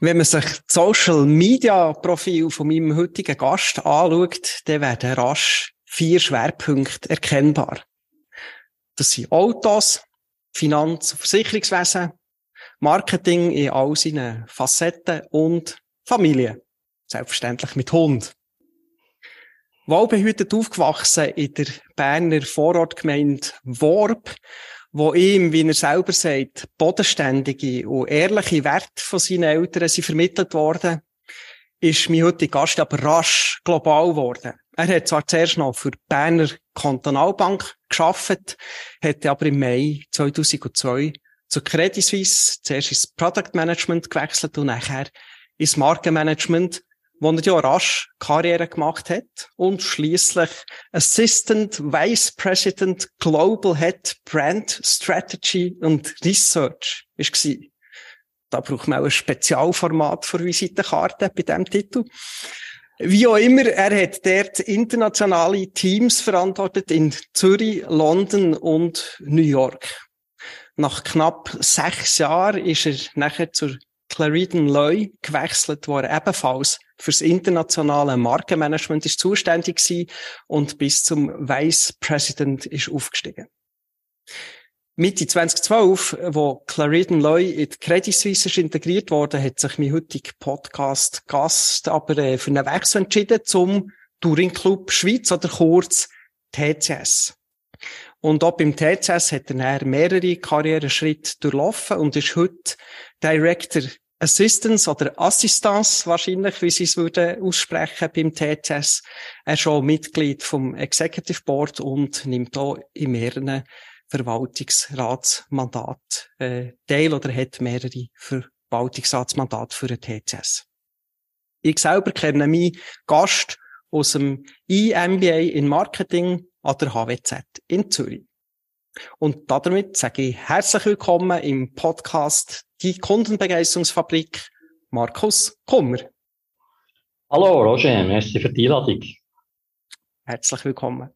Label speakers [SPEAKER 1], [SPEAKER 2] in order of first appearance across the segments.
[SPEAKER 1] Wenn man sich das Social Media Profil von meinem heutigen Gast anschaut, dann werden rasch vier Schwerpunkte erkennbar. Das sind Autos, Finanz- und Versicherungswesen, Marketing in all seinen Facetten und Familie. Selbstverständlich mit Hund. Wohlbehütet aufgewachsen in der Berner Vorortgemeinde Worb wo ihm, wie er selber sagt, bodenständige und ehrliche Werte von seinen Eltern sind vermittelt worden, ist mein heutiger Gast aber rasch global geworden. Er hat zwar zuerst noch für die Berner Kantonalbank geschafft, hat aber im Mai 2002 zur Credit Suisse zuerst ins Product Management gewechselt und nachher ins Markenmanagement wo er ja rasch Karriere gemacht hat und schließlich Assistant Vice President Global Head Brand Strategy und Research ist gewesen. Da braucht man auch ein Spezialformat für Visitenkarten bei diesem Titel. Wie auch immer, er hat dort internationale Teams verantwortet in Zürich, London und New York. Nach knapp sechs Jahren ist er nachher zur Clarendon Loy gewechselt, wo er ebenfalls fürs internationale Markenmanagement ist zuständig war und bis zum Vice President ist aufgestiegen. Mitte 2012, wo Clarendon Loy in die Credit Suisse integriert wurde, hat sich mein heutiger Podcast-Gast aber äh, für einen Wechsel entschieden zum Touring Club Schweiz oder kurz TCS. Und auch beim TCS hat er mehrere Karriereschritte durchlaufen und ist heute Director Assistance oder Assistance wahrscheinlich, wie sie es würde aussprechen beim TCS. Er ist auch Mitglied vom Executive Board und nimmt auch in mehreren Verwaltungsratsmandaten äh, teil oder hat mehrere Verwaltungsratsmandate für den TCS. Ich selber kenne meinen Gast aus dem eMBA in Marketing an der HWZ in Zürich. Und damit sage ich herzlich willkommen im Podcast Die Kundenbegeisterungsfabrik Markus Kummer.
[SPEAKER 2] Hallo Roger, merci für die Einladung.
[SPEAKER 1] Herzlich willkommen.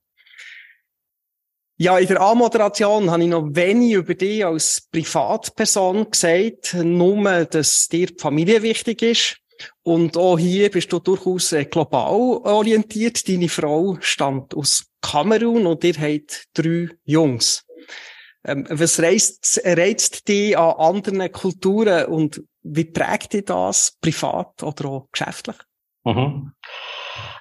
[SPEAKER 1] Ja, in der Anmoderation habe ich noch wenig über dich als Privatperson gesagt, nur, dass dir die Familie wichtig ist. Und auch hier bist du durchaus äh, global orientiert. Deine Frau stammt aus Kamerun und ihr habt drei Jungs. Ähm, was reizt, reizt dich an anderen Kulturen und wie prägt dich das privat oder auch geschäftlich?
[SPEAKER 2] Mhm.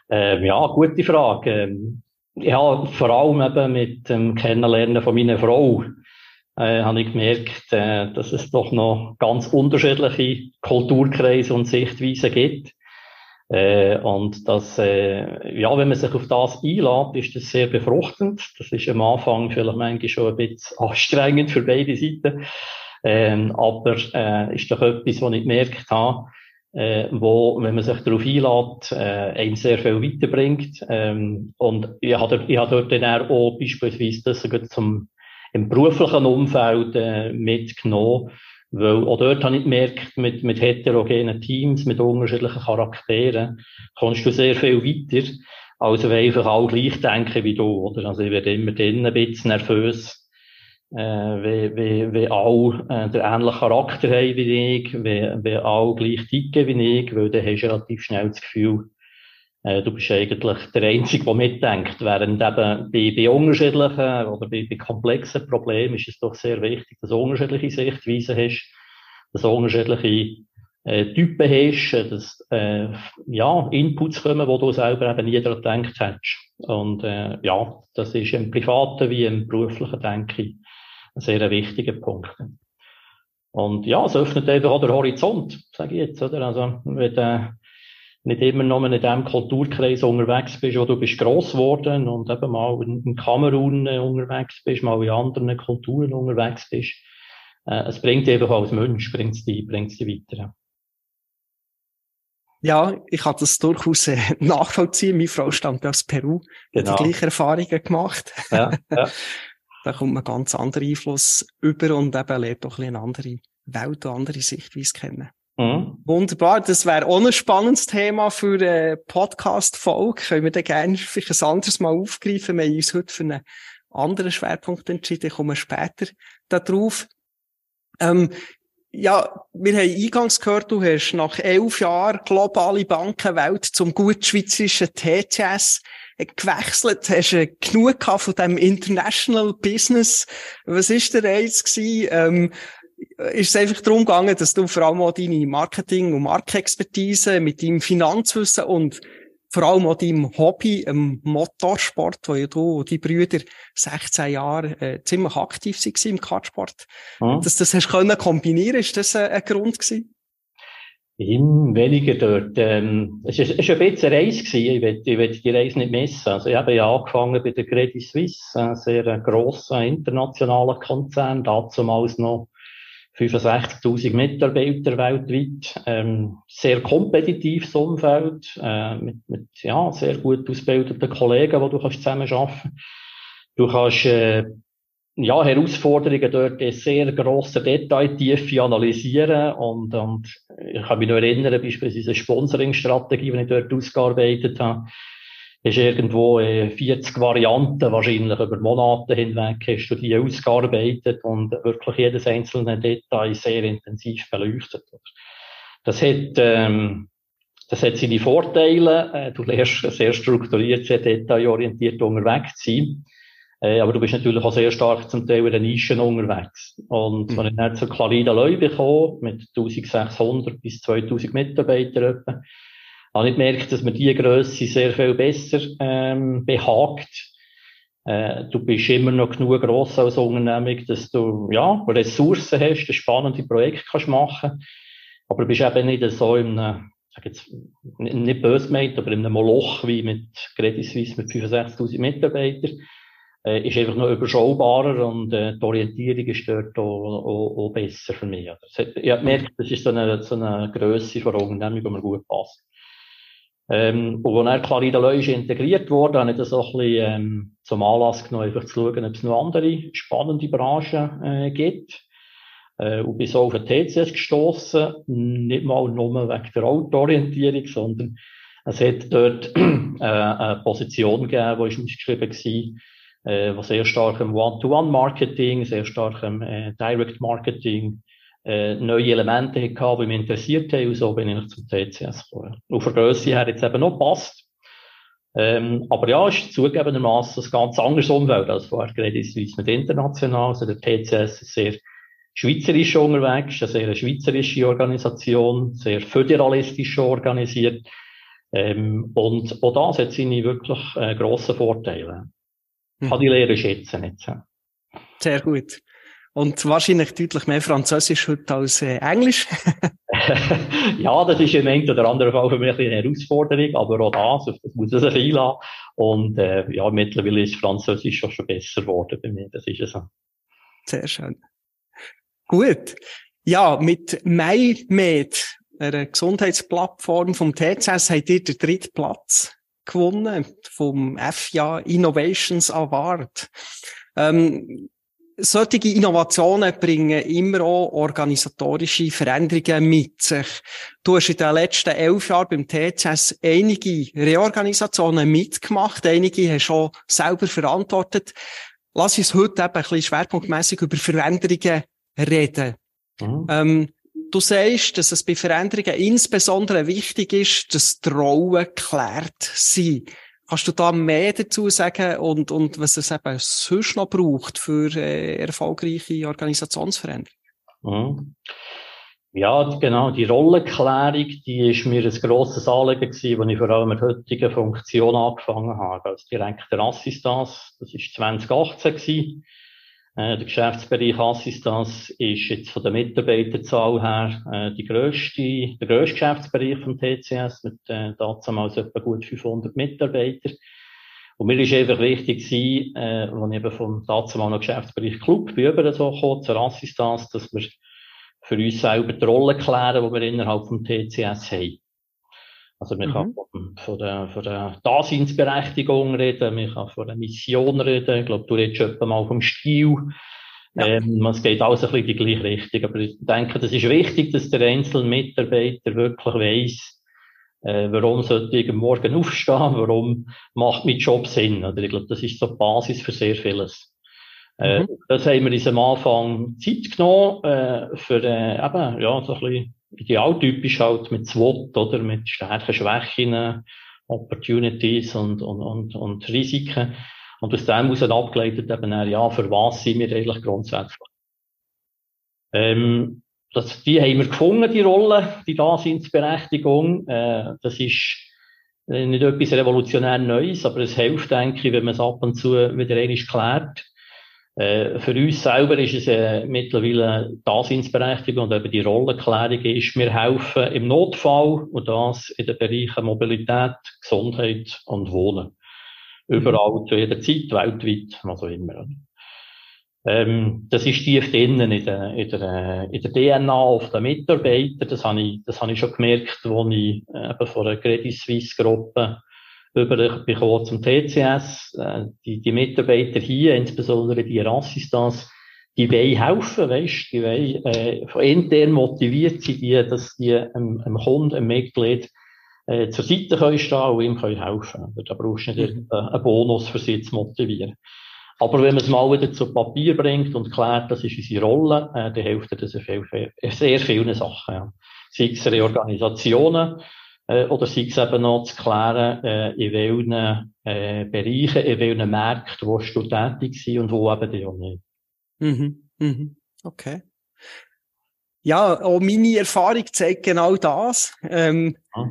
[SPEAKER 2] Ähm, ja, gute Frage. Ähm, ja, vor allem eben mit dem Kennenlernen von meiner Frau äh, habe ich gemerkt, äh, dass es doch noch ganz unterschiedliche Kulturkreise und Sichtweisen gibt. Äh, und das, äh, ja, wenn man sich auf das einlädt, ist das sehr befruchtend. Das ist am Anfang vielleicht manchmal schon ein bisschen anstrengend für beide Seiten. Ähm, aber äh, ist doch etwas, was ich gemerkt habe, äh, wo, wenn man sich darauf einlädt, äh, einem sehr viel weiterbringt. Ähm, und ich habe, ich habe dort dann auch beispielsweise das zum, im beruflichen Umfeld äh, mitgenommen, weil auch dort habe ich gemerkt, mit, mit heterogenen Teams, mit unterschiedlichen Charakteren, kommst du sehr viel weiter, als wenn einfach alle gleich denken wie du, oder? Also ich werde immer dann ein bisschen nervös, äh, wie, wie, wie alle äh, den ähnlichen Charakter haben wie ich, wie, wie alle gleich ticken wie ich, weil dann hast du relativ schnell das Gefühl, äh, du bist eigentlich der Einzige, der mitdenkt. Während eben bei, bei unterschiedlichen oder bei, bei komplexen Problemen ist es doch sehr wichtig, dass du unterschiedliche Sichtweisen hast, dass du unterschiedliche äh, Typen hast, dass äh, ja, Inputs kommen, wo du selber eben nie daran gedacht hättest. Und äh, ja, das ist im privaten wie im beruflichen Denken ein sehr wichtiger Punkt. Und ja, es öffnet einfach auch den Horizont, sage ich jetzt. Oder? Also, wenn, äh, nicht immer nur in dem Kulturkreis unterwegs bist, wo du bist gross geworden und eben mal in Kamerun äh, unterwegs bist, mal in anderen Kulturen unterwegs bist. Äh, es bringt dich einfach als Mensch, bringt es dich, bringt dich weiter.
[SPEAKER 1] Ja, ich kann das durchaus äh, nachvollziehen. Meine Frau stammt aus Peru, genau. hat die gleichen Erfahrungen gemacht. Ja, ja. da kommt man ganz anderen Einfluss über und eben lernt auch ein eine andere Welt, eine andere Sichtweise kennen. Mhm. Wunderbar, das wäre auch ein spannendes Thema für eine Podcast-Folge. Können wir dann gerne vielleicht ein anderes Mal aufgreifen. Wir haben uns heute für einen anderen Schwerpunkt entschieden, kommen wir später darauf. Ähm, ja, wir haben eingangs gehört, du hast nach elf Jahren globale Bankenwelt zum gut schweizerischen TCS gewechselt, hast du genug von dem International Business. Was ist der Reiz gewesen? Ähm, ist es einfach darum gegangen, dass du vor allem auch deine Marketing- und Marktexpertise mit deinem Finanzwissen und vor allem auch deinem Hobby, im Motorsport, wo ja du und die Brüder 16 Jahre äh, ziemlich aktiv waren im Kartsport, mhm. dass das hast können kombinieren, ist das ein, ein Grund gewesen?
[SPEAKER 2] Im weniger dort. Ähm, es war ein bisschen eine Reise. Gewesen. Ich will, ich will die Reise nicht missen. Also ich habe ja angefangen bei der Credit Suisse, ein sehr grosser internationaler Konzern, damals noch 65.000 Mitarbeiter weltweit, ähm, sehr kompetitives Umfeld, äh, mit, mit, ja, sehr gut ausgebildeten Kollegen, die du kannst zusammen arbeiten. Du kannst, äh, ja, Herausforderungen dort in sehr grosser Detailtiefe analysieren und, und ich kann mich noch erinnern, beispielsweise eine Sponsoring-Strategie, die ich dort ausgearbeitet habe, ist irgendwo 40 Varianten wahrscheinlich über Monate hinweg hast du die ausgearbeitet und wirklich jedes einzelne Detail sehr intensiv beleuchtet. Das hat, ähm, das hat seine Vorteile. Äh, du lernst sehr strukturiert, sehr detailorientiert unterwegs zu sein. Äh, aber du bist natürlich auch sehr stark zum Teil in den Nischen unterwegs. Und mhm. wenn ich dann zur Clarida Leu bekomme, mit 1600 bis 2000 Mitarbeitern etwa, habe ich gemerkt, dass mir diese Größe sehr viel besser ähm, behagt. Äh, du bist immer noch genug gross als Unternehmung, dass du ja, Ressourcen hast, ein spannendes Projekt kannst machen aber du bist eben nicht so in einem, sag jetzt, nicht böse gemeint, aber in einem Moloch wie mit Credit Suisse mit 65.000 Mitarbeitern. Äh, ist einfach noch überschaubarer und äh, die Orientierung ist dort auch, auch, auch besser für mich. Also, ich habe gemerkt, das ist so eine, so eine Grösse von Unternehmung, die mir gut passt. Ähm, und als er Clarida Leu ist integriert wurde, habe ich das auch ein bisschen ähm, zum Anlass genommen, einfach zu schauen, ob es noch andere spannende Branchen äh, gibt. Äh, und bin so auf den TCS gestoßen, nicht mal nur wegen der Autoorientierung, sondern es hat dort äh, eine Position gegeben, die ist ausgeschrieben war, äh, was sehr stark im One-to-One-Marketing, sehr stark im äh, Direct-Marketing, äh, neue Elemente gehabt, die mich interessiert haben, und so bin ich zum TCS gekommen. Und von Grösse her jetzt eben noch passt. Ähm, aber ja, ist zugegebenermaßen ein ganz anderes Umfeld als vorher Credit Suisse mit international. Also der TCS ist sehr schweizerisch unterwegs, eine sehr schweizerische Organisation, sehr föderalistisch organisiert. Ähm, und auch das hat seine wirklich äh, grossen Vorteile. Hm. Kann ich lernen schätzen jetzt.
[SPEAKER 1] Sehr gut. Und wahrscheinlich deutlich mehr Französisch heute als äh, Englisch.
[SPEAKER 2] ja, das ist im einen oder anderen Fall für mich eine Herausforderung, aber auch das, das muss es ein viel haben. Und äh, ja, mittlerweile ist Französisch auch schon besser geworden bei mir, das ist es so.
[SPEAKER 1] Sehr schön. Gut. Ja, mit MyMed, einer Gesundheitsplattform vom TCS, habt ihr den dritten Platz gewonnen vom FIA Innovations Award. Ähm, solche Innovationen bringen immer auch organisatorische Veränderungen mit sich. Du hast in den letzten elf Jahren beim TCS einige Reorganisationen mitgemacht, einige hast du auch selber verantwortet. Lass uns heute eben ein bisschen schwerpunktmässig über Veränderungen reden. Mhm. Ähm, du sagst, dass es bei Veränderungen insbesondere wichtig ist, dass die Rollen geklärt sind. Kannst du da mehr dazu sagen und, und was es eben sonst noch braucht für äh, erfolgreiche Organisationsveränderungen? Mhm.
[SPEAKER 2] Ja, genau. Die Rollenklärung, die ist mir ein grosses Anliegen gewesen, als ich vor allem mit heutigen Funktion angefangen habe. Als direkter Assistance. Das ist 2018 gewesen. Äh, der Geschäftsbereich Assistance ist jetzt von der Mitarbeiterzahl her äh, die grösste, der grösste Geschäftsbereich vom TCS mit äh, damals etwa gut 500 Mitarbeitern. Und mir ist einfach wichtig gewesen, äh, als ich eben vom damals Geschäftsbereich Club über so gekommen, zur Assistance, dass wir für uns selber die Rolle klären, die wir innerhalb vom TCS haben. Also man mhm. kann von, von, der, von der Daseinsberechtigung reden, man kann von der Mission reden. Ich glaube, du redest etwa mal vom Stil. Ja. Ähm, es geht alles ein bisschen in die gleiche Richtung. Aber ich denke, das ist wichtig, dass der einzelne Mitarbeiter wirklich weiss, äh, warum sollte ich morgen aufstehen, warum macht mein Job Sinn. Oder ich glaube, das ist so die Basis für sehr vieles. Äh, mhm. Das haben wir uns am Anfang Zeit genommen, äh, für äh, eben, ja, so ein bisschen idealtypisch halt mit SWOT, oder? Mit Stärken, Schwächen, Opportunities und, und, und, und Risiken. Und aus dem heraus abgeleitet eben, ja, für was sind wir eigentlich grundsätzlich? Ähm, das, die haben wir gefunden, die Rolle, die Daseinsberechtigung. Äh, das ist äh, nicht etwas revolutionär Neues, aber es hilft, denke ich, wenn man es ab und zu wieder einmal klärt. Äh, für uns selber ist es äh, mittlerweile Daseinsberechtigung und eben die Rollenklärung ist, wir helfen im Notfall und das in den Bereichen Mobilität, Gesundheit und Wohnen. Überall, zu jeder Zeit, weltweit, was auch immer. Ähm, das ist tief drinnen in der, in der, in der DNA auf den Mitarbeitern. Das habe ich, das habe ich schon gemerkt, als ich äh, eben von der Credit Suisse Gruppe über zum TCS. Äh, die, die Mitarbeiter hier, insbesondere die Rassistans, die wollen helfen, weißt, die wollen, äh, von intern motiviert sind, die, dass die einem, einem Kunden, einem Mitglied, äh, zur Seite können stehen und ihm können helfen. Da brauchst du nicht mhm. einen Bonus für sie zu motivieren. Aber wenn man es mal wieder zu Papier bringt und klärt, das ist unsere Rolle, äh, dann hilft das in viel, sehr vielen Sachen. Ja. Sei es Reorganisationen, äh, oder sei es eben noch zu klären, äh, in welchen äh, Bereichen, in welchen Märkten, wo du tätig sind und wo eben die auch nicht.
[SPEAKER 1] Mhm, mhm. Okay. Ja, auch meine Erfahrung zeigt genau das. Ähm, ah.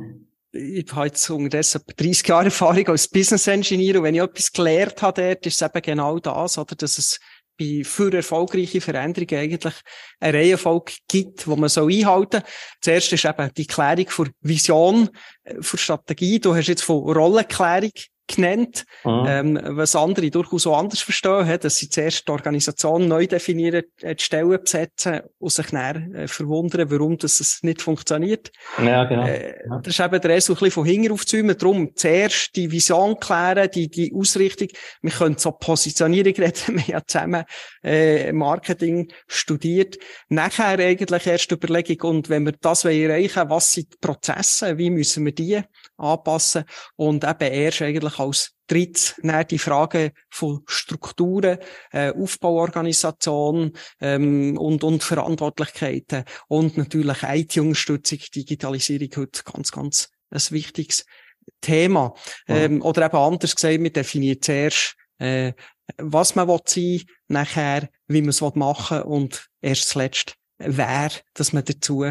[SPEAKER 1] Ich habe jetzt unterdessen 30 Jahre Erfahrung als Business Engineer und wenn ich etwas gelernt habe dort, ist es eben genau das, oder, dass es bei für erfolgreiche Veränderungen eigentlich eine Reihenfolge gibt, wo man so einhalten soll. Zuerst ist eben die Klärung für Vision, äh, für Strategie. Du hast jetzt von Rollenklärung genannt, mhm. ähm, was andere durchaus auch anders verstehen, he, dass sie zuerst die Organisation neu definieren, äh, die Stellen besetzen und sich dann äh, verwundern, warum das es nicht funktioniert.
[SPEAKER 2] Ja, genau.
[SPEAKER 1] Äh, das ist eben der so ein bisschen von hinten aufzäumen. Darum zuerst die Vision klären, die, die Ausrichtung. Wir können so Positionierung reden, wir haben zusammen äh, Marketing studiert. Nachher eigentlich erst Überlegung, und wenn wir das erreichen wollen, was sind die Prozesse, wie müssen wir die anpassen und eben erst eigentlich als drittes die Frage von Strukturen, äh, Aufbauorganisation ähm, und, und Verantwortlichkeiten und natürlich IT-Unterstützung, Digitalisierung heute ganz, ganz ein wichtiges Thema. Ähm, oder eben anders gesagt, wir definieren zuerst, äh, was man will sein, nachher, wie man es machen will und erst zuletzt, wer, dass man dazu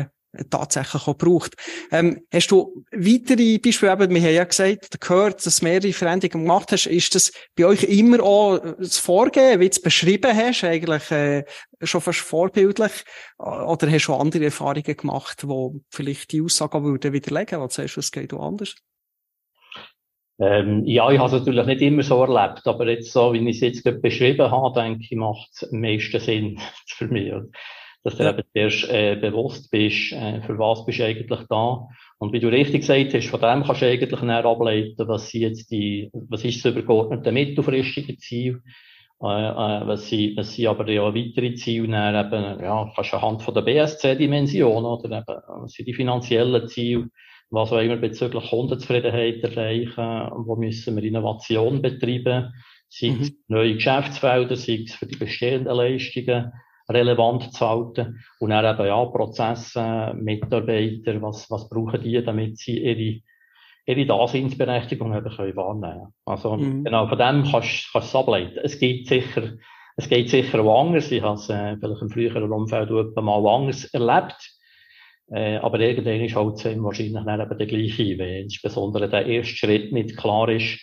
[SPEAKER 1] tatsächlich auch braucht. Ähm, hast du weitere Beispiele, eben, wir haben ja gesagt, gehört, dass du mehrere Veränderungen gemacht hast. Ist das bei euch immer auch das Vorgehen, wie du es beschrieben hast, eigentlich äh, schon fast vorbildlich? Oder hast du andere Erfahrungen gemacht, wo vielleicht die Aussagen würden widerlegen, was sagst du, es geht auch anders?
[SPEAKER 2] Ähm, ja, ich habe es natürlich nicht immer so erlebt, aber jetzt so, wie ich es jetzt beschrieben habe, denke ich, macht es am meisten Sinn für mich dass du eben erst äh, bewusst bist, äh, für was bist du eigentlich da. Und wie du richtig gesagt hast, von dem kannst du eigentlich näher ableiten, was sind jetzt die, was ist das übergeordnete mittelfristige Ziel, äh, äh, was sind, was sind aber ja weitere Ziele, näher eben, ja, kannst du anhand von der BSC-Dimension, oder eben, was sind die finanziellen Ziele, was wollen wir bezüglich Kundenzufriedenheit erreichen, wo müssen wir Innovation betreiben, sei es mhm. neue Geschäftsfelder, sei es für die bestehenden Leistungen, relevant zu halten. Und dann eben, ja, Prozesse, Mitarbeiter, was, was brauchen die, damit sie ihre, ihre Daseinsberechtigung eben können wahrnehmen Also, mhm. genau, von dem kannst, kannst du es ableiten. Es geht sicher, es geht sicher auch anders. Ich habe es äh, vielleicht im früheren Umfeld mal anders erlebt. Äh, aber irgendwann ist halt wahrscheinlich dann eben der gleiche, wenn insbesondere der erste Schritt nicht klar ist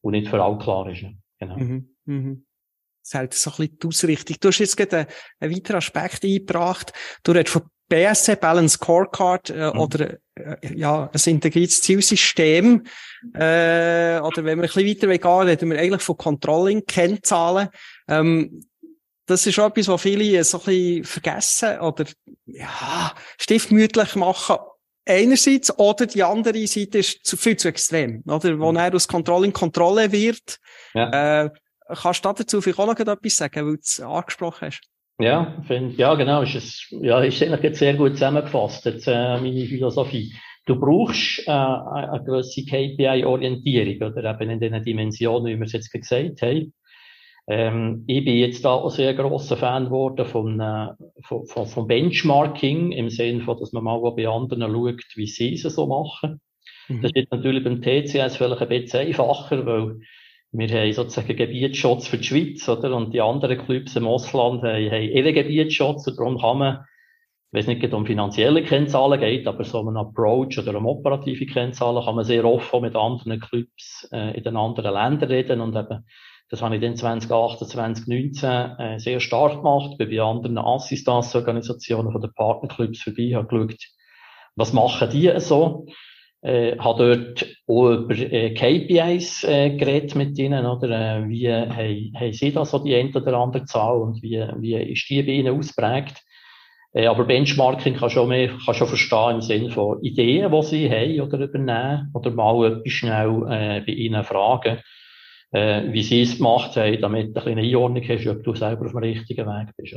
[SPEAKER 2] und nicht für alle klar ist. Genau. Mhm. Mhm.
[SPEAKER 1] Das ist halt so ein bisschen die Ausrichtung. Du hast jetzt gerade einen, einen weiteren Aspekt eingebracht. Du redest von BSC, Balance Scorecard, äh, mhm. oder, äh, ja, ein integriertes Zielsystem. Äh, oder wenn wir ein bisschen weiter gehen, reden wir eigentlich von Controlling, Kennzahlen. Ähm, das ist auch etwas, was viele so ein bisschen vergessen oder, ja, stiefmütlich machen einerseits, oder die andere Seite ist zu, viel zu extrem, oder? Wo mhm. er aus Controlling Kontrolle wird. Ja. Äh, kannst du dazu vielleicht auch noch etwas sagen, weil du es angesprochen hast?
[SPEAKER 2] Ja, find, ja, genau, ist es, ja, ist eigentlich jetzt sehr gut zusammengefasst, jetzt, äh, meine Philosophie. Du brauchst äh, eine gewisse KPI-Orientierung, oder eben in den Dimensionen, wie wir es jetzt gesagt haben. Ähm, ich bin jetzt da auch sehr grosser Fan geworden von, äh, von, von, von Benchmarking, im Sinne von, dass man mal bei anderen schaut, wie sie es so machen. Mhm. Das ist natürlich beim TCS vielleicht ein bisschen einfacher, weil wir haben sozusagen Gebietsschutz für die Schweiz, oder? Und die anderen Clubs im Ausland haben, haben ihre Gebietsschutz, und darum kann man, wenn es nicht um finanzielle Kennzahlen geht, aber so einen Approach oder um operative Kennzahlen, kann man sehr offen mit anderen Clubs äh, in den anderen Ländern reden und eben das habe ich dann 2018, 2019 äh, sehr stark gemacht, bin bei anderen Assistenzorganisationen von den Partnerclubs vorbei, habe geschaut, was machen die so. Äh, habe dort auch über äh, KPIs äh, geredet mit ihnen, oder äh, wie haben, haben sie da so die eine oder andere Zahl und wie, wie ist die bei ihnen ausprägt. Äh, aber Benchmarking kann schon mehr, kann schon verstehen im Sinne von Ideen, die sie haben oder übernehmen, oder mal etwas schnell äh, bei ihnen fragen äh, wie sie es gemacht haben, damit du ein bisschen Einordnung hast, ob du selber auf dem richtigen Weg bist.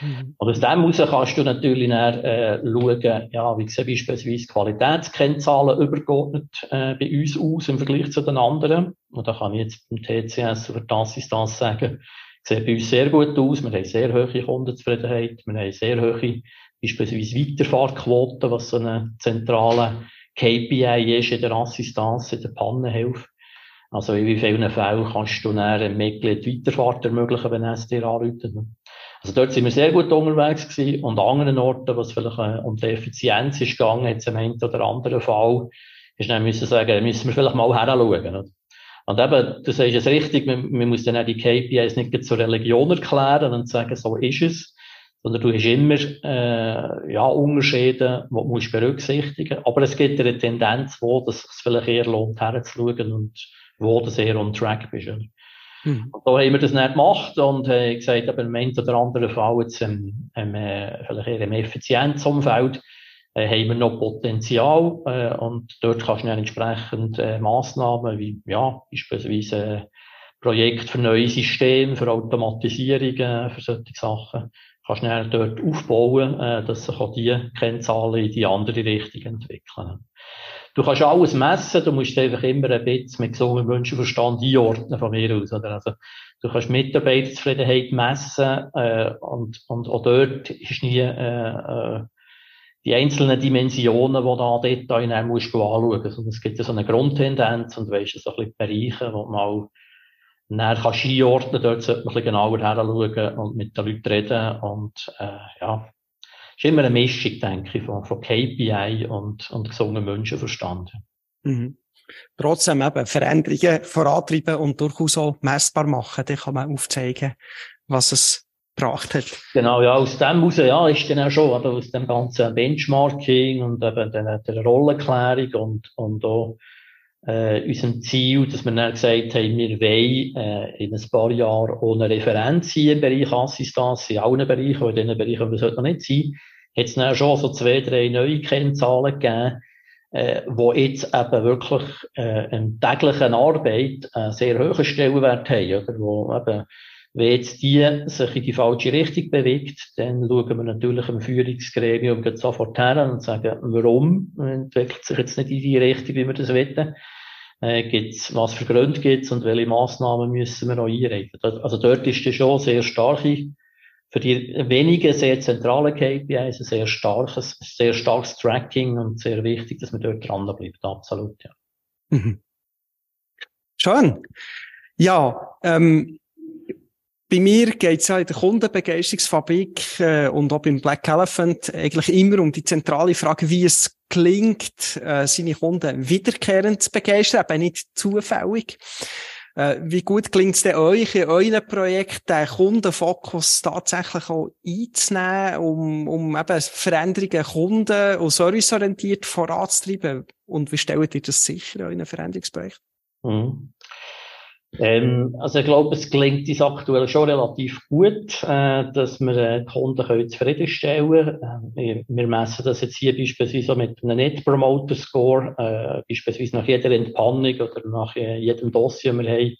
[SPEAKER 2] Mhm. Und aus dem heraus kannst du natürlich dann, äh, schauen, ja, wie sehen beispielsweise Qualitätskennzahlen übergeordnet äh, bei uns aus im Vergleich zu den anderen. Und da kann ich jetzt beim TCS oder der Assistance sagen, sieht bei uns sehr gut aus. Wir haben sehr hohe Kundenzufriedenheit. Wir haben sehr hohe, beispielsweise Weiterfahrtquoten, was so eine zentrale KPI ist in der Assistance, in der Pannenhilfe. Also in wie vielen Fällen kannst du dann einem Mitglied Weiterfahrt ermöglichen, wenn es dir anruft. Also dort sind wir sehr gut unterwegs gewesen. Und an anderen Orten, was vielleicht äh, um die Effizienz ist gegangen, jetzt im einen oder anderen Fall, ist dann müssen sagen, müssen wir vielleicht mal heranschauen. Und eben, du sagst es richtig, man, man muss dann auch die KPIs nicht zur Religion erklären und sagen, so ist es, sondern du hast immer äh, ja, Unterschiede, die du musst berücksichtigen Aber es gibt eine Tendenz, wo das es vielleicht eher lohnt, herzuschauen und wo du sehr on track bist. Oder? Mhm. Und da haben wir das nicht gemacht und äh, gesagt, aber im einen oder anderen Fall jetzt im, im, äh, vielleicht eher im Effizienzumfeld äh, haben wir noch Potenzial äh, und dort kannst du dann entsprechend äh, Massnahmen wie ja beispielsweise äh, Projekt für neue Systeme, für Automatisierungen, für solche Sachen, kannst du dann dort aufbauen, äh, dass sich auch die Kennzahlen in die andere Richtung entwickeln. Du kannst alles messen, du musst einfach immer ein bisschen mit gesundem Menschenverstand einordnen von mir aus. Oder? Also, du kannst Mitarbeiterzufriedenheit messen äh, und, und auch dort ist nie äh, äh, die einzelnen Dimensionen, die du an Detail musst du anschauen. Also, es gibt ja so eine Grundtendenz und weisst so ein bisschen Bereiche, wo man dann kannst einordnen, dort sollte man ein bisschen genauer heranschauen und mit den Leuten reden und äh, ja, ist immer eine Mischung, denke ich, von, von KPI und, und gesungenen Menschenverstand. Mhm.
[SPEAKER 1] Trotzdem eben Veränderungen vorantreiben und durchaus auch messbar machen. Dann kann man aufzeigen, was es gebracht hat.
[SPEAKER 2] Genau, ja, aus dem heraus, ja, ist dann auch schon, oder, aus dem ganzen Benchmarking und eben der, der Rollenklärung und, und auch, äh, unserem Ziel, dass wir dann gesagt haben, wir wollen äh, in ein paar Jahren ohne Referenz sein im Bereich Assistenz, in allen Bereichen, in den Bereichen, wo es heute noch nicht sein, hat es dann schon so zwei, drei neue Kennzahlen gegeben, äh, wo jetzt eben wirklich äh, in täglichen Arbeit einen sehr hohen Stellenwert haben, oder? Wo eben wenn jetzt die sich in die falsche Richtung bewegt, dann schauen wir natürlich im Führungsgremium sofort her und sagen, warum entwickelt sich jetzt nicht in die Richtung, wie wir das wollen. Äh, gibt's, was für Gründe gibt's und welche Massnahmen müssen wir noch einreichen. Also dort ist das schon sehr starke, für die wenigen sehr zentrale KPIs ein sehr starkes, sehr starkes Tracking und sehr wichtig, dass man dort dranbleibt. Absolut, ja. Mhm.
[SPEAKER 1] Schön. Ja, ähm, bei mir geht es ja in der Kundenbegeisterungsfabrik äh, und auch beim Black Elephant eigentlich immer um die zentrale Frage, wie es gelingt, äh, seine Kunden wiederkehrend zu begeistern, aber nicht zufällig. Äh, wie gut gelingt es denn euch in euren Projekten, den Kundenfokus tatsächlich auch einzunehmen, um, um eben Veränderungen kunden- und serviceorientiert voranzutreiben? Und wie stellt ihr das sicher in euren Veränderungsprojekten? Mhm.
[SPEAKER 2] Ähm, also ich glaube, es gelingt uns aktuell schon relativ gut, äh, dass wir äh, die Kunden können zufriedenstellen können. Äh, wir messen das jetzt hier beispielsweise mit einem Net Promoter Score, äh, beispielsweise nach jeder Entpannung oder nach äh, jedem Dossier, wir haben,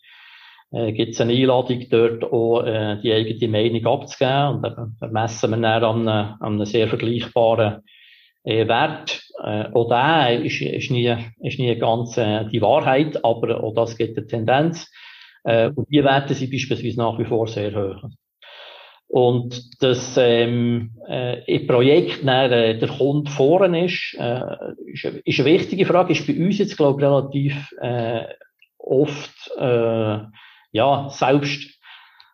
[SPEAKER 2] äh, gibt es eine Einladung, dort auch äh, die eigene Meinung abzugeben. Und dann messen wir dann an einem, an einem sehr vergleichbaren Wert. Äh, auch der ist, ist, nie, ist nie ganz äh, die Wahrheit, aber auch das gibt eine Tendenz. Äh, und die Werte sind beispielsweise nach wie vor sehr hoch. Und das ähm, äh, im Projekt äh, der Kunde vorne ist, äh, ist, ist eine wichtige Frage, ist bei uns jetzt, glaube ich, relativ äh, oft äh, ja, selbst,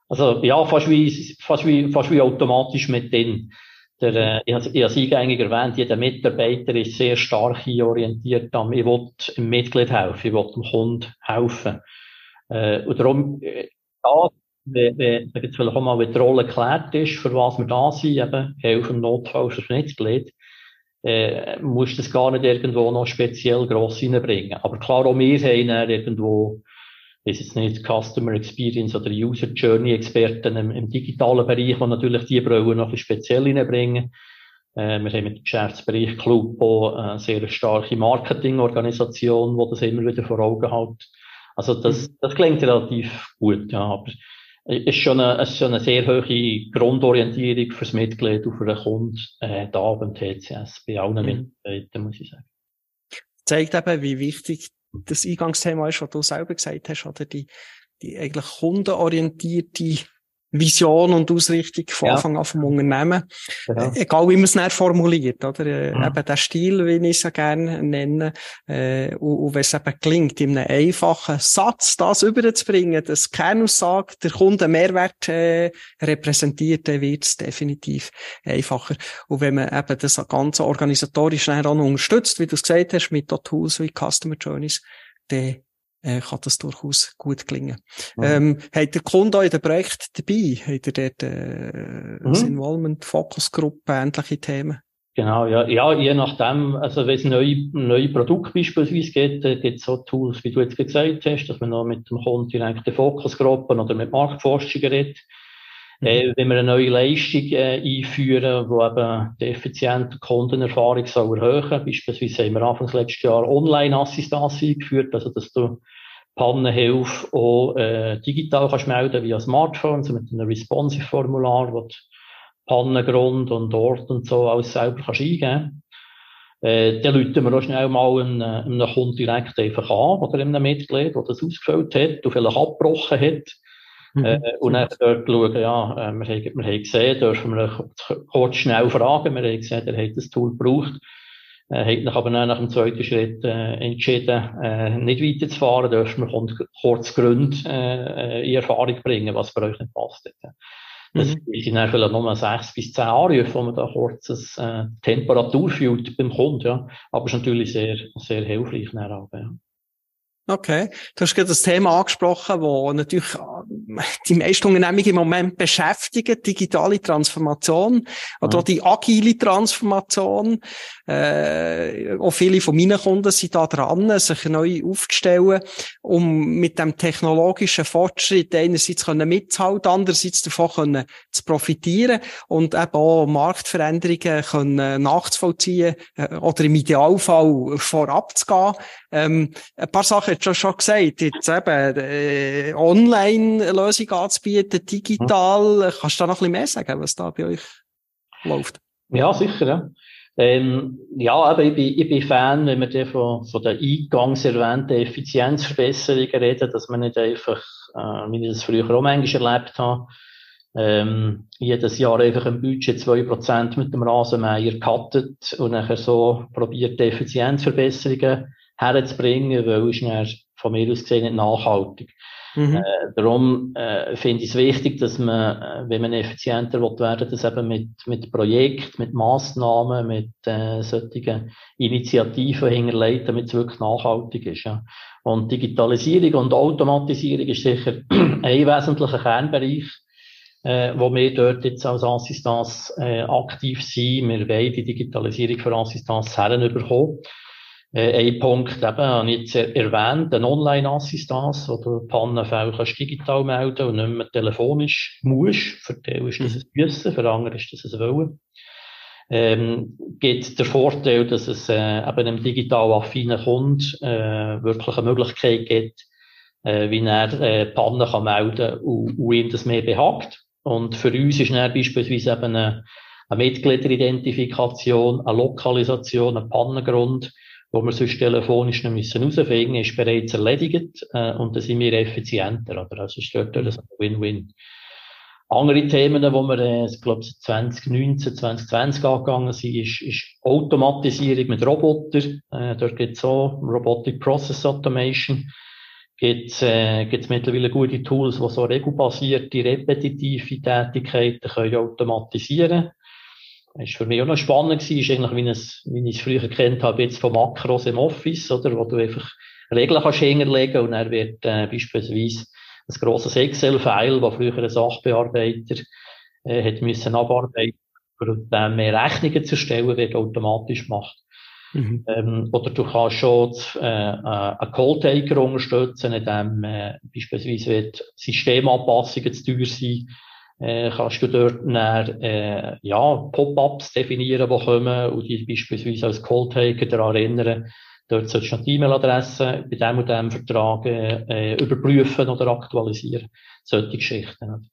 [SPEAKER 2] also ja, fast wie, fast wie, fast wie automatisch mit denen. Der, äh, ich habe es eingängig erwähnt, jeder Mitarbeiter ist sehr stark orientiert am, ich will dem Mitglied helfen, ich will dem Kunden helfen. Äh, und darum, äh, da, wenn, wenn jetzt vielleicht auch mal, wenn die Rolle geklärt ist, für was wir da sind, eben, helfen im Notfall fürs Mitglied, äh, musst das gar nicht irgendwo noch speziell gross reinbringen. Aber klar, auch wir haben irgendwo ist jetzt nicht Customer Experience oder User Journey Experten im, im digitalen Bereich, die natürlich die Brille noch ein bisschen speziell reinbringen. Äh, wir haben mit dem Geschäftsbereich Club auch eine sehr starke Marketingorganisation, die das immer wieder vor Augen hat. Also das, mhm. das klingt relativ gut, ja, aber es ist schon eine, es ist schon eine sehr hohe Grundorientierung fürs Mitglied und für den Kunden äh, da beim TCS, bei allen mhm. Mitarbeitern, muss ich sagen.
[SPEAKER 1] Zeigt eben, wie wichtig das Eingangsthema ist, was du selber gesagt hast, oder die, die eigentlich kundenorientierte Vision und Ausrichtung von ja. Anfang an vom Unternehmen. Äh, egal wie man es näher formuliert, oder? Äh, mhm. Eben der Stil, wie ich es ja gerne nenne. Äh, und, und wenn es eben gelingt, in einem einfachen Satz das überzubringen, das Kernaussage der Kunde Mehrwert äh, repräsentiert, dann wird es definitiv einfacher. Und wenn man eben das ganze organisatorisch näher an unterstützt, wie du es gesagt hast, mit Tools wie Customer Journeys, dann äh, kann das durchaus gut gelingen. Mhm. Ähm, hat der Kunde auch in dem Projekt dabei? Hat er dort äh, mhm. das Involvement, Fokusgruppe, ähnliche Themen?
[SPEAKER 2] Genau, ja, ja, je nachdem, also wenn es neue, neue Produkte beispielsweise gibt, äh, gibt es so Tools, wie du jetzt gesagt hast, dass man noch mit dem Kunden direkt Fokusgruppen oder mit Marktforschung redet. Mhm. Äh, wenn wir eine neue Leistung äh, einführen, wo eben die effiziente Kundenerfahrung soll erhöhen, beispielsweise haben wir Anfangs letztes Jahr Online-Assistenz eingeführt, also dass du Pannenhilfe auch äh, digital kannst melden via Smartphone, so mit einem Responsive-Formular, wo du Pannengrund und Ort und so alles selber kannst eingeben äh, dann rufen wir auch schnell mal einen, einen Kunden direkt einfach an, oder einem Mitglied, der das ausgefüllt hat und vielleicht abgebrochen hat. Mhm. Äh, und dann dort schauen, ja, äh, wir, haben, wir haben gesehen, dürfen wir kurz schnell fragen, wir haben gesehen, er hat das Tool gebraucht, äh, hat sich aber dann nach dem zweiten Schritt äh, entschieden, äh, nicht weiterzufahren, dürfen wir kurz Gründe äh, in Erfahrung bringen, was bei euch nicht passt. Das mhm. sind dann vielleicht nur sechs bis zehn Anrufe, wo man da kurz eine äh, Temperatur fühlt beim Kunden, ja. Aber es ist natürlich sehr, sehr hilfreich dann auch, ja.
[SPEAKER 1] Okay. Du hast gerade das Thema angesprochen, wo natürlich äh, die meisten Unternehmungen im Moment beschäftigen, digitale Transformation oder ja. die agile Transformation. Äh, auch viele von meinen Kunden sind da dran, sich neu aufzustellen, um mit dem technologischen Fortschritt einerseits können mitzuhalten, andererseits davon können zu profitieren und eben auch Marktveränderungen können nachzuvollziehen äh, oder im Idealfall vorab zu gehen. Ähm, ein paar Sachen hast du schon gesagt, jetzt eben äh, Online-Lösungen anzubieten, digital. Kannst du da noch ein bisschen mehr sagen, was da bei euch läuft?
[SPEAKER 2] Ja, sicher. Ja. Ähm, ja, aber ich bin, ich bin Fan, wenn wir von, von der eingangs erwähnten Effizienzverbesserungen reden, dass man nicht einfach, äh, wie ich das früher auch manchmal erlebt habe, ähm, jedes Jahr einfach ein Budget 2% mit dem Rasenmäher cuttet und nachher so probiert, Effizienzverbesserungen herzubringen, weil es von mir aus gesehen nicht nachhaltig. Mhm. Äh, darum äh, finde ich es wichtig, dass man, äh, wenn man effizienter will werden, das eben mit, mit Projekten, mit Massnahmen, mit äh, solchen Initiativen hinterlegt, damit es wirklich nachhaltig ist. Ja. Und Digitalisierung und Automatisierung ist sicher ein wesentlicher Kernbereich, äh, wo wir dort jetzt als Assistance äh, aktiv sind. Wir wollen die Digitalisierung für Assistance herrenüberkommen. Äh, ein Punkt eben, habe ich jetzt erwähnt, eine Online-Assistenz, wo du Pannenfälle kannst digital melden und nicht mehr telefonisch musst. Für dich ist das ein Müssen, für andere ist das ein Wollen. Ähm, gibt der Vorteil, dass es äh, eben einem digital affinen Kunden äh, wirklich eine Möglichkeit gibt, äh, wie er äh, Pannen kann melden und, und ihm das mehr behagt. Und für uns ist dann beispielsweise eben eine, eine Mitgliederidentifikation, eine Lokalisation, ein Pannengrund, wo wir sonst telefonisch noch müssen herausfinden, ist bereits erledigt, äh, und dann sind wir effizienter, oder? Also ist dort ein Win-Win. Andere Themen, die wir, äh, ich glaube, 2019, 2020 angegangen sind, ist, ist Automatisierung mit Robotern. Äh, dort gibt es auch Robotic Process Automation. Gibt es äh, gibt's mittlerweile gute Tools, die so regelbasierte, repetitive Tätigkeiten können automatisieren ist für mich auch noch spannend gewesen, ist eigentlich, wie, es, wie ich es früher kennt habe, jetzt von Makros im Office, oder, wo du einfach Regeln kannst hinterlegen und er wird äh, beispielsweise ein grosses Excel-File, wo früher ein Sachbearbeiter äh, hat müssen abarbeiten, für dann mehr Rechnungen zu stellen, wird automatisch gemacht. Mhm. Ähm, oder du kannst schon äh, äh, einen Call-Taker unterstützen, indem äh, beispielsweise Systemanpassungen zu teuer sind, äh, kannst du dort dann, äh, ja, Pop-ups definieren, die kommen und die beispielsweise als Call-Taker daran erinnern, dort solltest du noch die E-Mail-Adresse bei dem und dem Vertrag äh, überprüfen oder aktualisieren. Solche Geschichten.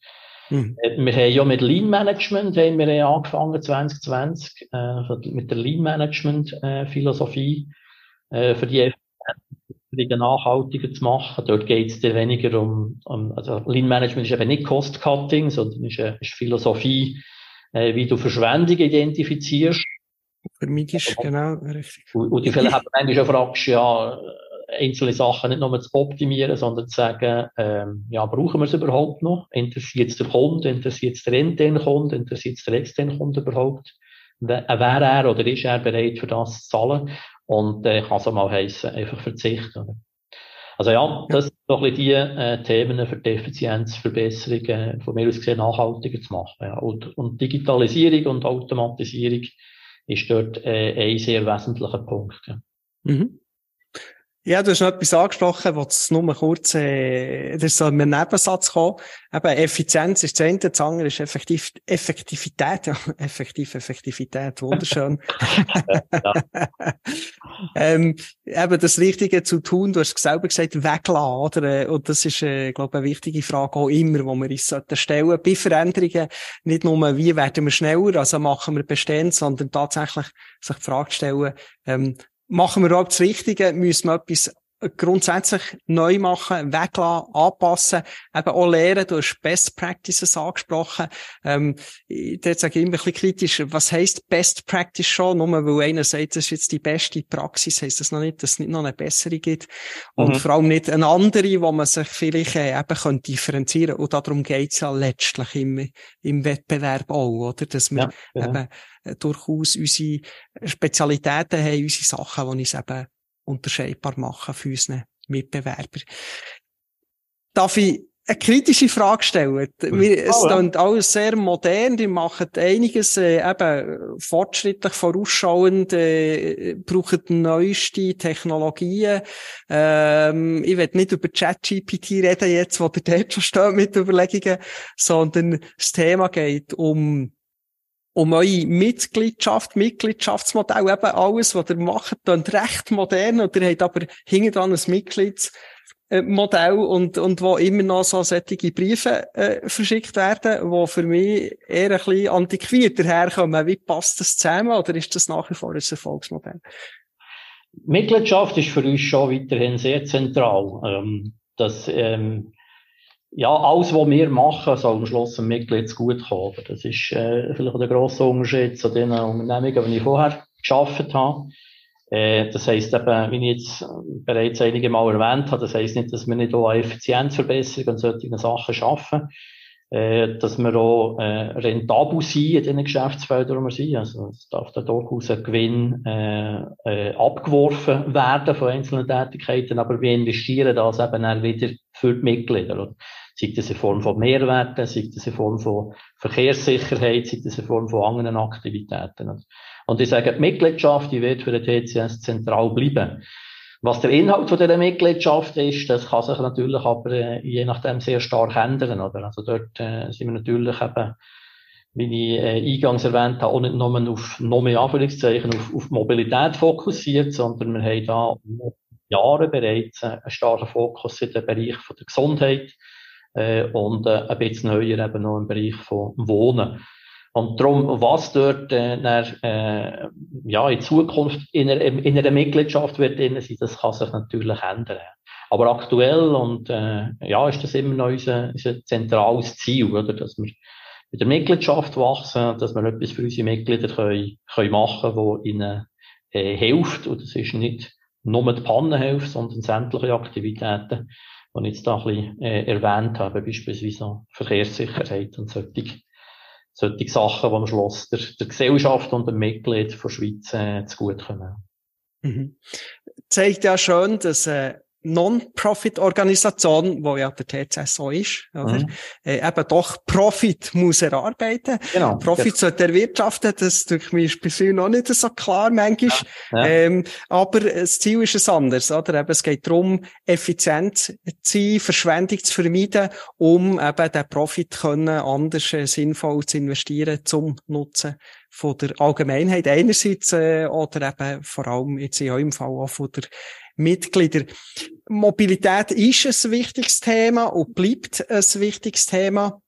[SPEAKER 2] Mhm. Äh, wir haben ja mit Lean Management haben wir angefangen 2020 äh, mit der Lean Management äh, Philosophie äh, für die wieder nachhaltiger zu machen. Dort geht es dir weniger um, um, also Lean Management ist eben nicht Cost Cutting, sondern ist, eine, ist Philosophie, äh, wie du Verschwendung identifizierst.
[SPEAKER 1] Vermeidest, genau, richtig.
[SPEAKER 2] Und, und die vielleicht haben manchmal schon fragst, ja, einzelne Sachen nicht nur zu optimieren, sondern zu sagen, ähm, ja, brauchen wir es überhaupt noch? Interessiert es der Kunde? Interessiert es der interne Kunde? Interessiert es der externe Kunde überhaupt? Wäre er oder ist er bereit für das zu zahlen? Und äh, kann es auch mal heissen, einfach verzichten. Also ja, das sind doch ein die äh, Themen für die Effizienzverbesserung äh, von mir aus gesehen nachhaltiger zu machen. Ja. Und, und Digitalisierung und Automatisierung ist dort äh, ein sehr wesentlicher Punkt. Ja. Mhm.
[SPEAKER 1] Ja, du hast noch etwas angesprochen, was nur kurz, äh, das ist so ein Nebensatz gekommen. Eben, Effizienz ist das eine, das andere ist Effektiv Effektivität, ja, effektiv, Effektivität, wunderschön. ähm, eben, das Richtige zu tun, du hast selber gesagt, weglassen, oder? Und das ist, äh, glaube ich, eine wichtige Frage auch immer, wo wir uns sollten stellen. Bei Veränderungen, nicht nur, wie werden wir schneller, also machen wir bestehend, sondern tatsächlich sich die Frage stellen, ähm, machen wir überhaupt das Richtige? Müssen wir etwas grundsätzlich neu machen, weglassen, anpassen, eben auch lernen. Du hast Best Practices angesprochen. Ähm, dort sage ich immer ein bisschen kritisch, was heisst Best Practice schon? Nur weil einer sagt, das ist jetzt die beste Praxis, heisst das noch nicht, dass es nicht noch eine bessere gibt. Und mhm. vor allem nicht eine andere, wo man sich vielleicht äh, eben kann differenzieren Und darum geht's ja letztlich im, im Wettbewerb auch, oder? Dass wir ja, ja. eben äh, durchaus unsere Spezialitäten haben, unsere Sachen, die uns eben unterscheidbar machen für unsere Mitbewerber. Darf ich eine kritische Frage stellen. Wir, es oh, ja. alles sehr modern, die machen einiges äh, eben fortschrittlich, vorausschauend, äh, brauchen neueste Technologien. Ähm, ich will nicht über ChatGPT reden jetzt, wo der dort schon steht mit Überlegungen, sondern das Thema geht um um eure Mitgliedschaft, Mitgliedschaftsmodell, eben alles, was ihr macht, dann recht modern, oder ihr habt aber hinten dran ein Mitgliedsmodell und, und wo immer noch so solche Briefe äh, verschickt werden, wo für mich eher ein bisschen antiquiert daherkommen. Wie passt das zusammen oder ist das nach wie vor ein Erfolgsmodell?
[SPEAKER 2] Mitgliedschaft ist für uns schon weiterhin sehr zentral. Ähm, das, ähm, ja, alles, was wir machen, soll am Schluss einem Mitglied gut kommen. Das ist äh, vielleicht der grosse Unterschied zu den Unternehmungen, die ich vorher geschafft habe. Äh, das heisst eben, wie ich jetzt bereits einige Mal erwähnt habe, das heisst nicht, dass wir nicht auch Effizienzverbesserung und solche Sachen schaffen, äh, dass wir auch äh, rentabel sind in den Geschäftsfeldern, wo wir sind. Also es darf da durchaus ein Gewinn äh, äh, abgeworfen werden von einzelnen Tätigkeiten, aber wir investieren das eben dann wieder für die Mitglieder. Sei das in Form von Mehrwerten, sei das in Form von Verkehrssicherheit, sei das in Form von anderen Aktivitäten. Und ich sage, die Mitgliedschaft, die wird für den TCS zentral bleiben. Was der Inhalt von dieser Mitgliedschaft ist, das kann sich natürlich aber äh, je nachdem sehr stark ändern, oder? Also dort äh, sind wir natürlich eben, wie ich äh, eingangs erwähnt habe, auch nicht nur auf, noch mehr Anführungszeichen, auf, auf Mobilität fokussiert, sondern wir haben da Jahre bereits äh, einen starken Fokus in den Bereich von der Gesundheit äh, und äh, ein bisschen neuer eben noch im Bereich von Wohnen. Und darum, was dort äh, dann, äh, ja, in Zukunft in einer, in einer Mitgliedschaft wird drin sein, das kann sich natürlich ändern. Aber aktuell und äh, ja, ist das immer noch unser, unser zentrales Ziel, oder? dass wir mit der Mitgliedschaft wachsen, dass wir etwas für unsere Mitglieder können, können machen können, das ihnen äh, hilft. Und das ist nicht nur die Pannenhilfe, sondern sämtliche Aktivitäten, die ich jetzt da ein bisschen äh, erwähnt habe, beispielsweise Verkehrssicherheit und solche solche Sachen, die am Schluss der, der Gesellschaft und dem Mitglied von Schweiz äh, zugutekommen.
[SPEAKER 1] Mhm. Zeigt ja schon, dass äh, Non-Profit-Organisation, wo ja der TCS so ist, oder? Mhm. Äh, eben doch Profit muss erarbeiten. Genau. Profit ja. sollte erwirtschaften, das durch mich ist bei noch nicht so klar manchmal. Ja. Ja. Ähm, aber das Ziel ist es anders, oder? Eben, es geht darum, effizient zu sein, Verschwendung zu vermeiden, um eben den Profit können anders äh, sinnvoll zu investieren zum Nutzen von der Allgemeinheit einerseits äh, oder eben vor allem jetzt in eurem Fall auch von der Mitglieder. Mobilität ist ein wichtiges Thema und bleibt ein wichtiges Thema.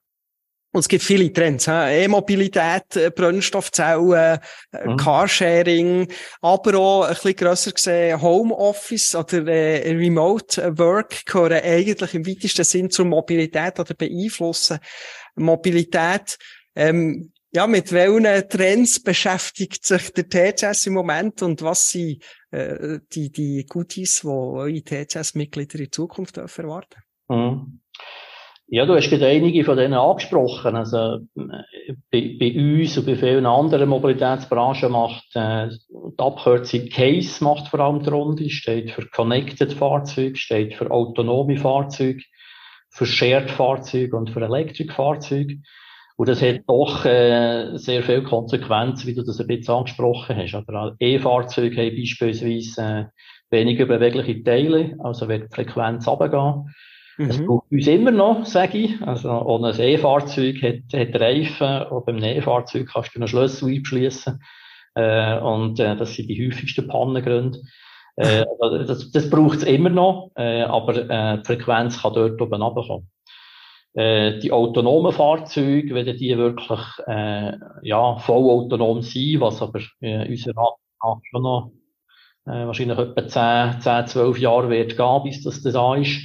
[SPEAKER 1] Und es gibt viele Trends. E-Mobilität, äh, Brennstoffzellen, äh, mhm. Carsharing, aber auch ein bisschen grösser gesehen Homeoffice oder äh, Remote Work gehören eigentlich im weitesten Sinn zur Mobilität oder beeinflussen Mobilität. Ähm, ja, mit welchen Trends beschäftigt sich der TCS im Moment und was sind äh, die, die Goodies, die eure TCS-Mitglieder in Zukunft erwarten mhm.
[SPEAKER 2] Ja, du hast gerade einige von denen angesprochen. Also, bei, bei uns und bei vielen anderen Mobilitätsbranchen macht äh, die Abkürzung CASE macht vor allem die Runde, steht für Connected Fahrzeuge, steht für autonome Fahrzeuge, für Shared Fahrzeuge und für Electric Fahrzeuge. Und das hat doch äh, sehr viel Konsequenzen, wie du das ein bisschen angesprochen hast. Aber E-Fahrzeuge haben beispielsweise äh, weniger bewegliche Teile, also wird die Frequenz runtergehen. Mhm. Das braucht uns immer noch, sage ich. Also, ohne ein E-Fahrzeug hat, hat Reifen, und beim E-Fahrzeug kannst du einen Schlüssel einschliessen. Äh, und äh, das sind die häufigsten Pannengründe. Äh, das, das braucht es immer noch, äh, aber äh, die Frequenz kann dort oben runterkommen. Äh, die autonomen Fahrzeuge, wenn die wirklich äh, ja, voll autonom sind, was aber äh, unserer Ansicht schon noch äh, wahrscheinlich etwa 10, 10, 12 Jahre wird gehen, bis das da ist.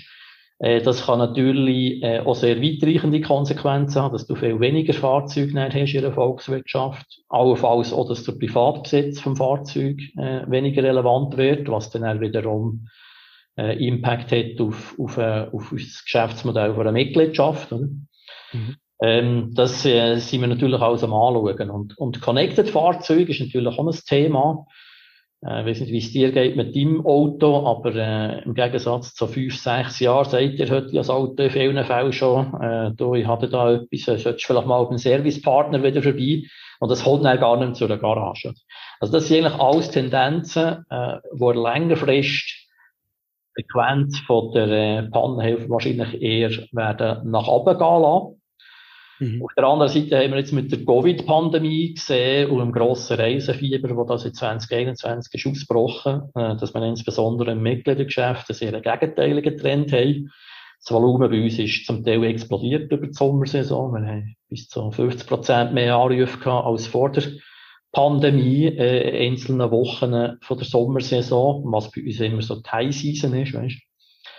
[SPEAKER 2] Äh, das kann natürlich äh, auch sehr weitreichende Konsequenzen haben, dass du viel weniger Fahrzeuge hast in der Volkswirtschaft. Allenfalls auch, dass der Privatbesitz vom Fahrzeug äh, weniger relevant wird, was dann auch wiederum äh, Impact hat auf, auf, äh, auf das Geschäftsmodell von einer Mitgliedschaft. Oder? Mhm. Ähm, das äh, sind wir natürlich alles am Anschauen. Und, und Connected Fahrzeuge ist natürlich auch ein Thema. Äh, ich weiß nicht, wie es dir geht mit deinem Auto, aber äh, im Gegensatz zu fünf, sechs Jahren sagt ihr heute das Auto in vielen Fällen schon, äh, du, ich hatte da etwas, äh, solltest vielleicht mal auf einen Servicepartner wieder vorbei und das kommt dann gar nicht zu der Garage. Also das sind eigentlich alles Tendenzen, äh, wo längerfristig Frequenz von der äh, Pannenhilfe wahrscheinlich eher werden nach oben gehen lassen. Mhm. Auf der anderen Seite haben wir jetzt mit der Covid-Pandemie gesehen und dem grossen Reisefieber, wo das in 2021 ist ausgebrochen, äh, dass wir insbesondere im Mitgliedergeschäft einen sehr gegenteiligen Trend haben. Das Volumen bei uns ist zum Teil explodiert über die Sommersaison. Wir haben bis zu 50 Prozent mehr Anrufe gehabt als vor der Pandemie, äh, einzelnen Wochen von der Sommersaison, was bei uns immer so die High-Season ist, weißt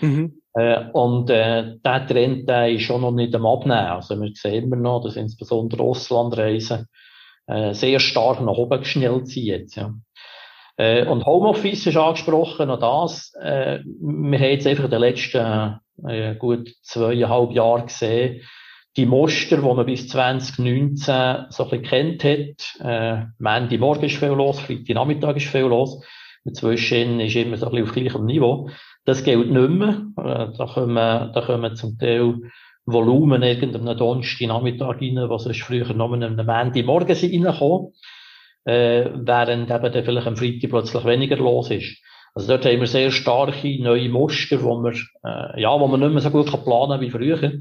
[SPEAKER 2] mhm. äh, Und äh, der Trend der ist schon noch nicht am Abnehmen. Also wir sehen immer noch, dass insbesondere Russlandreisen äh, sehr stark nach oben geschnellt sind jetzt. Ja. Äh, und Homeoffice ist angesprochen, und das. Äh, wir haben jetzt einfach in den letzten äh, gut zweieinhalb Jahren gesehen, die Muster, die man bis 2019 so ein bisschen kennt hat. Äh, Montag morgen ist viel los, Freitag Nachmittag ist viel los. Inzwischen ist immer so ein bisschen auf gleichem Niveau. Das gilt nicht mehr. Äh, da kommen, da kommen zum Teil Volumen irgendeinem Donnerstag Nachmittag rein, was sonst früher noch einem Montag morgen reinkommen. äh, während eben dann vielleicht am Freitag plötzlich weniger los ist. Also dort haben wir sehr starke neue Muster, wo wir, äh, ja, wo man nicht mehr so gut planen kann wie früher.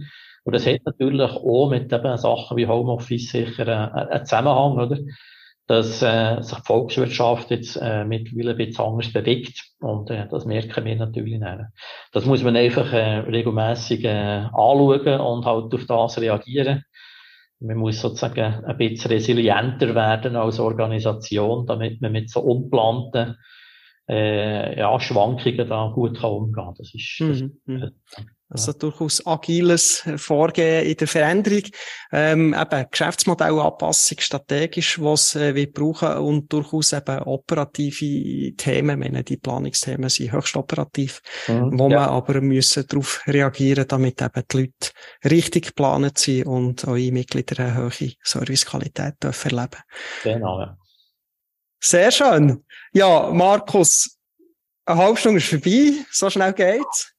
[SPEAKER 2] Und das hat natürlich auch mit eben Sachen wie Homeoffice sicher äh, einen Zusammenhang, oder? Dass äh, sich die Volkswirtschaft jetzt äh, mittlerweile ein bisschen anders bewegt. Und äh, das merken wir natürlich nicht. Das muss man einfach äh, regelmäßig äh, anschauen und halt auf das reagieren. Man muss sozusagen ein bisschen resilienter werden als Organisation, damit man mit so unplanten äh, ja, Schwankungen da gut kann umgehen kann. Das ist, das,
[SPEAKER 1] mhm. Mhm. Also durchaus agiles Vorgehen in der Veränderung, ähm, eben Geschäftsmodellanpassung strategisch, was äh, wir brauchen und durchaus eben operative Themen, meine, die Planungsthemen sind höchst operativ, mhm, wo ja. man aber müssen darauf reagieren, damit eben die Leute richtig geplant sind und eure Mitglieder eine hohe Servicequalität dürfen erleben. Genau, ja. Sehr schön. Ja, Markus, eine halbe Stunde ist vorbei, so schnell geht's.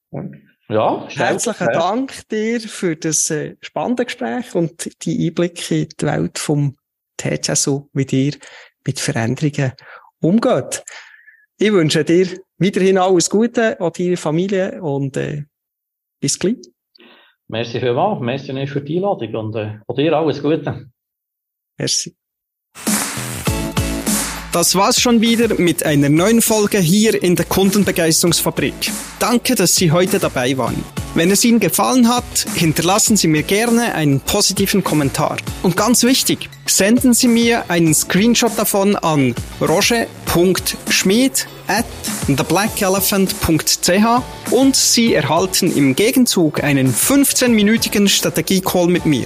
[SPEAKER 1] Ja, herzlichen ja. Dank dir für das äh, spannende Gespräch und die Einblicke in die Welt vom TCSU, wie dir mit Veränderungen umgeht. Ich wünsche dir weiterhin alles Gute, auch deiner Familie und äh, bis gleich.
[SPEAKER 2] Merci vielmals, merci für die Einladung und äh, dir alles Gute.
[SPEAKER 1] Merci. Das war's schon wieder mit einer neuen Folge hier in der Kundenbegeisterungsfabrik. Danke, dass Sie heute dabei waren. Wenn es Ihnen gefallen hat, hinterlassen Sie mir gerne einen positiven Kommentar. Und ganz wichtig, senden Sie mir einen Screenshot davon an roger.schmied at theblackelephant.ch und Sie erhalten im Gegenzug einen 15-minütigen Strategie-Call mit mir.